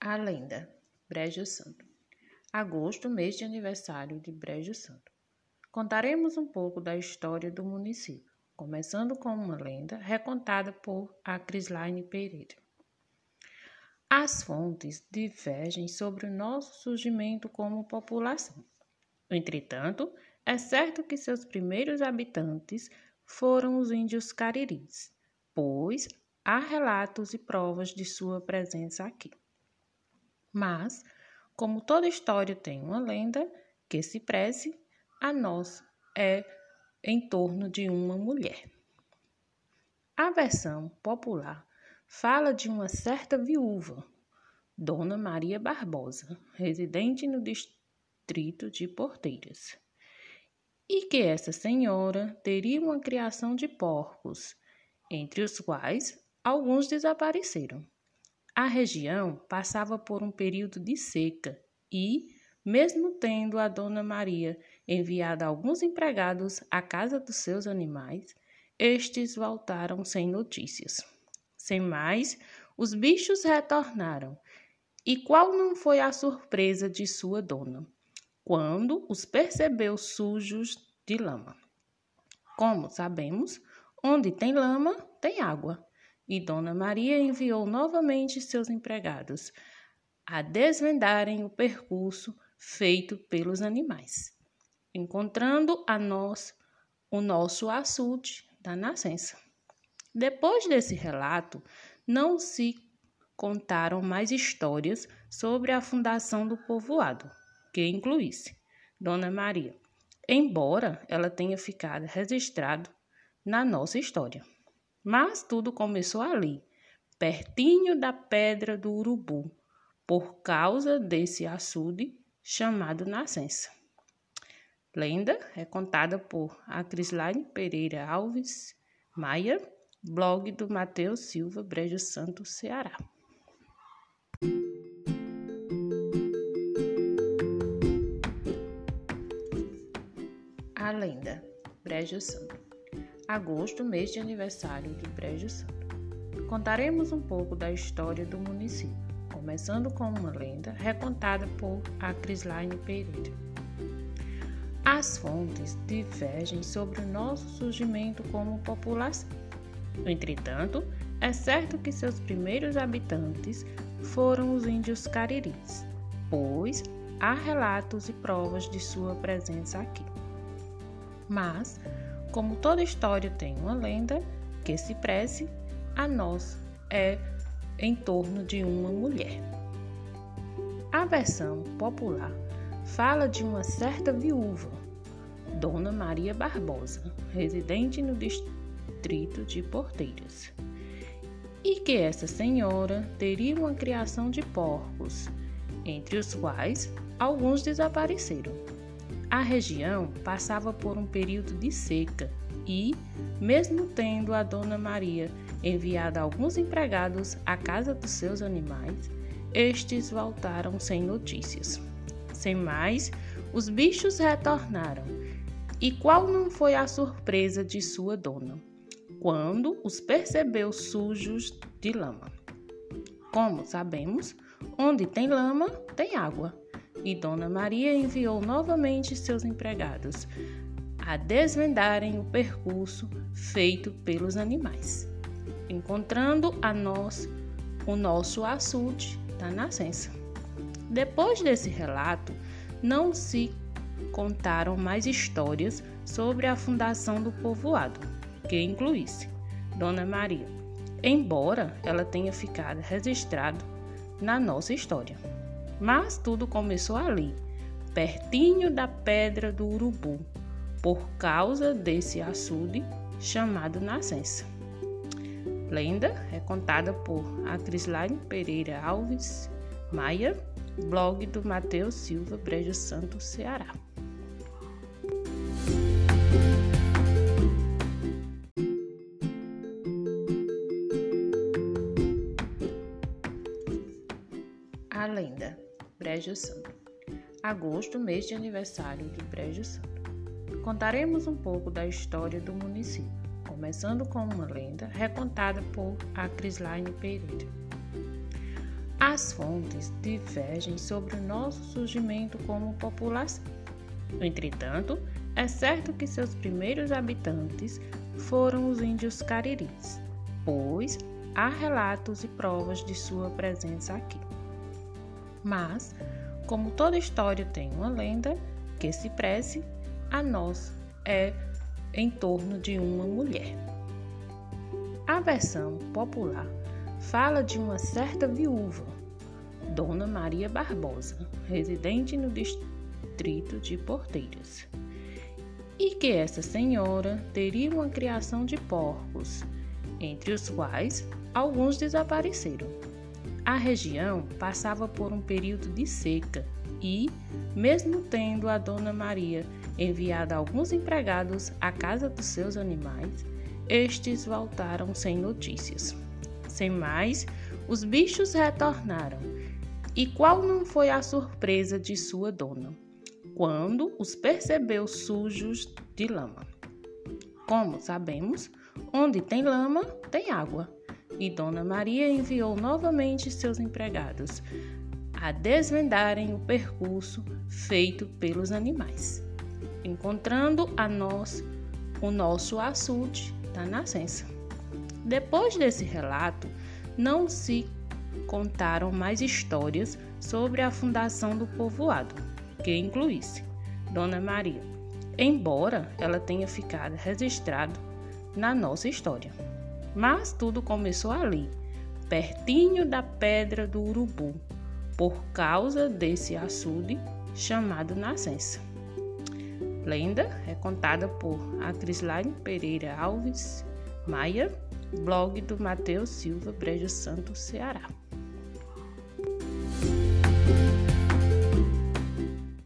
A lenda Brejo Santo. Agosto, mês de aniversário de Brejo Santo. Contaremos um pouco da história do município, começando com uma lenda recontada por a Crislaine Pereira. As fontes divergem sobre o nosso surgimento como população. Entretanto, é certo que seus primeiros habitantes foram os índios cariris, pois há relatos e provas de sua presença aqui. Mas, como toda história tem uma lenda que se preze, a nossa é em torno de uma mulher. A versão popular fala de uma certa viúva, Dona Maria Barbosa, residente no distrito de Porteiras, e que essa senhora teria uma criação de porcos, entre os quais alguns desapareceram. A região passava por um período de seca e, mesmo tendo a Dona Maria enviado alguns empregados à casa dos seus animais, estes voltaram sem notícias. Sem mais, os bichos retornaram. E qual não foi a surpresa de sua dona, quando os percebeu sujos de lama? Como sabemos, onde tem lama, tem água e Dona Maria enviou novamente seus empregados a desvendarem o percurso feito pelos animais, encontrando a nós o nosso açude da nascença. Depois desse relato, não se contaram mais histórias sobre a fundação do povoado, que incluísse Dona Maria, embora ela tenha ficado registrado na nossa história. Mas tudo começou ali, pertinho da Pedra do Urubu, por causa desse açude chamado Nascença. Lenda é contada por a Crislaine Pereira Alves Maia, blog do Matheus Silva Brejo Santo, Ceará. A lenda Brejo Santo agosto, mês de aniversário de Brejo Santo. Contaremos um pouco da história do município, começando com uma lenda recontada por a Crislaine Pereira. As fontes divergem sobre o nosso surgimento como população. Entretanto, é certo que seus primeiros habitantes foram os índios cariris, pois há relatos e provas de sua presença aqui. Mas como toda história tem uma lenda que se preze, a nossa é em torno de uma mulher. A versão popular fala de uma certa viúva, Dona Maria Barbosa, residente no distrito de Porteiras, e que essa senhora teria uma criação de porcos, entre os quais alguns desapareceram. A região passava por um período de seca e, mesmo tendo a Dona Maria enviado alguns empregados à casa dos seus animais, estes voltaram sem notícias. Sem mais, os bichos retornaram. E qual não foi a surpresa de sua dona, quando os percebeu sujos de lama? Como sabemos, onde tem lama, tem água e Dona Maria enviou novamente seus empregados a desvendarem o percurso feito pelos animais, encontrando a nós o nosso açude da nascença. Depois desse relato, não se contaram mais histórias sobre a fundação do povoado, que incluísse Dona Maria, embora ela tenha ficado registrado na nossa história. Mas tudo começou ali, pertinho da Pedra do Urubu, por causa desse açude chamado Nascença. Lenda é contada por a Crislaine Pereira Alves Maia, blog do Matheus Silva Brejo Santo, Ceará. Brejo Santo. Agosto, mês de aniversário de Brejo Santo. Contaremos um pouco da história do município, começando com uma lenda recontada por a Crislaine Pereira. as fontes divergem sobre o nosso surgimento como população. Entretanto, é certo que seus primeiros habitantes foram os índios cariris, pois há relatos e provas de sua presença aqui. Mas, como toda história tem uma lenda que se prece, a nossa é em torno de uma mulher. A versão popular fala de uma certa viúva, Dona Maria Barbosa, residente no distrito de Porteiras, e que essa senhora teria uma criação de porcos, entre os quais alguns desapareceram. A região passava por um período de seca e, mesmo tendo a Dona Maria enviado alguns empregados à casa dos seus animais, estes voltaram sem notícias. Sem mais, os bichos retornaram. E qual não foi a surpresa de sua dona, quando os percebeu sujos de lama? Como sabemos, onde tem lama, tem água. E Dona Maria enviou novamente seus empregados a desvendarem o percurso feito pelos animais, encontrando a nós o nosso açude da nascença. Depois desse relato, não se contaram mais histórias sobre a fundação do povoado, que incluísse Dona Maria, embora ela tenha ficado registrado na nossa história. Mas tudo começou ali, pertinho da Pedra do Urubu, por causa desse açude chamado Nascença. Lenda é contada por a Crislaine Pereira Alves Maia, blog do Matheus Silva, Brejo Santo, Ceará.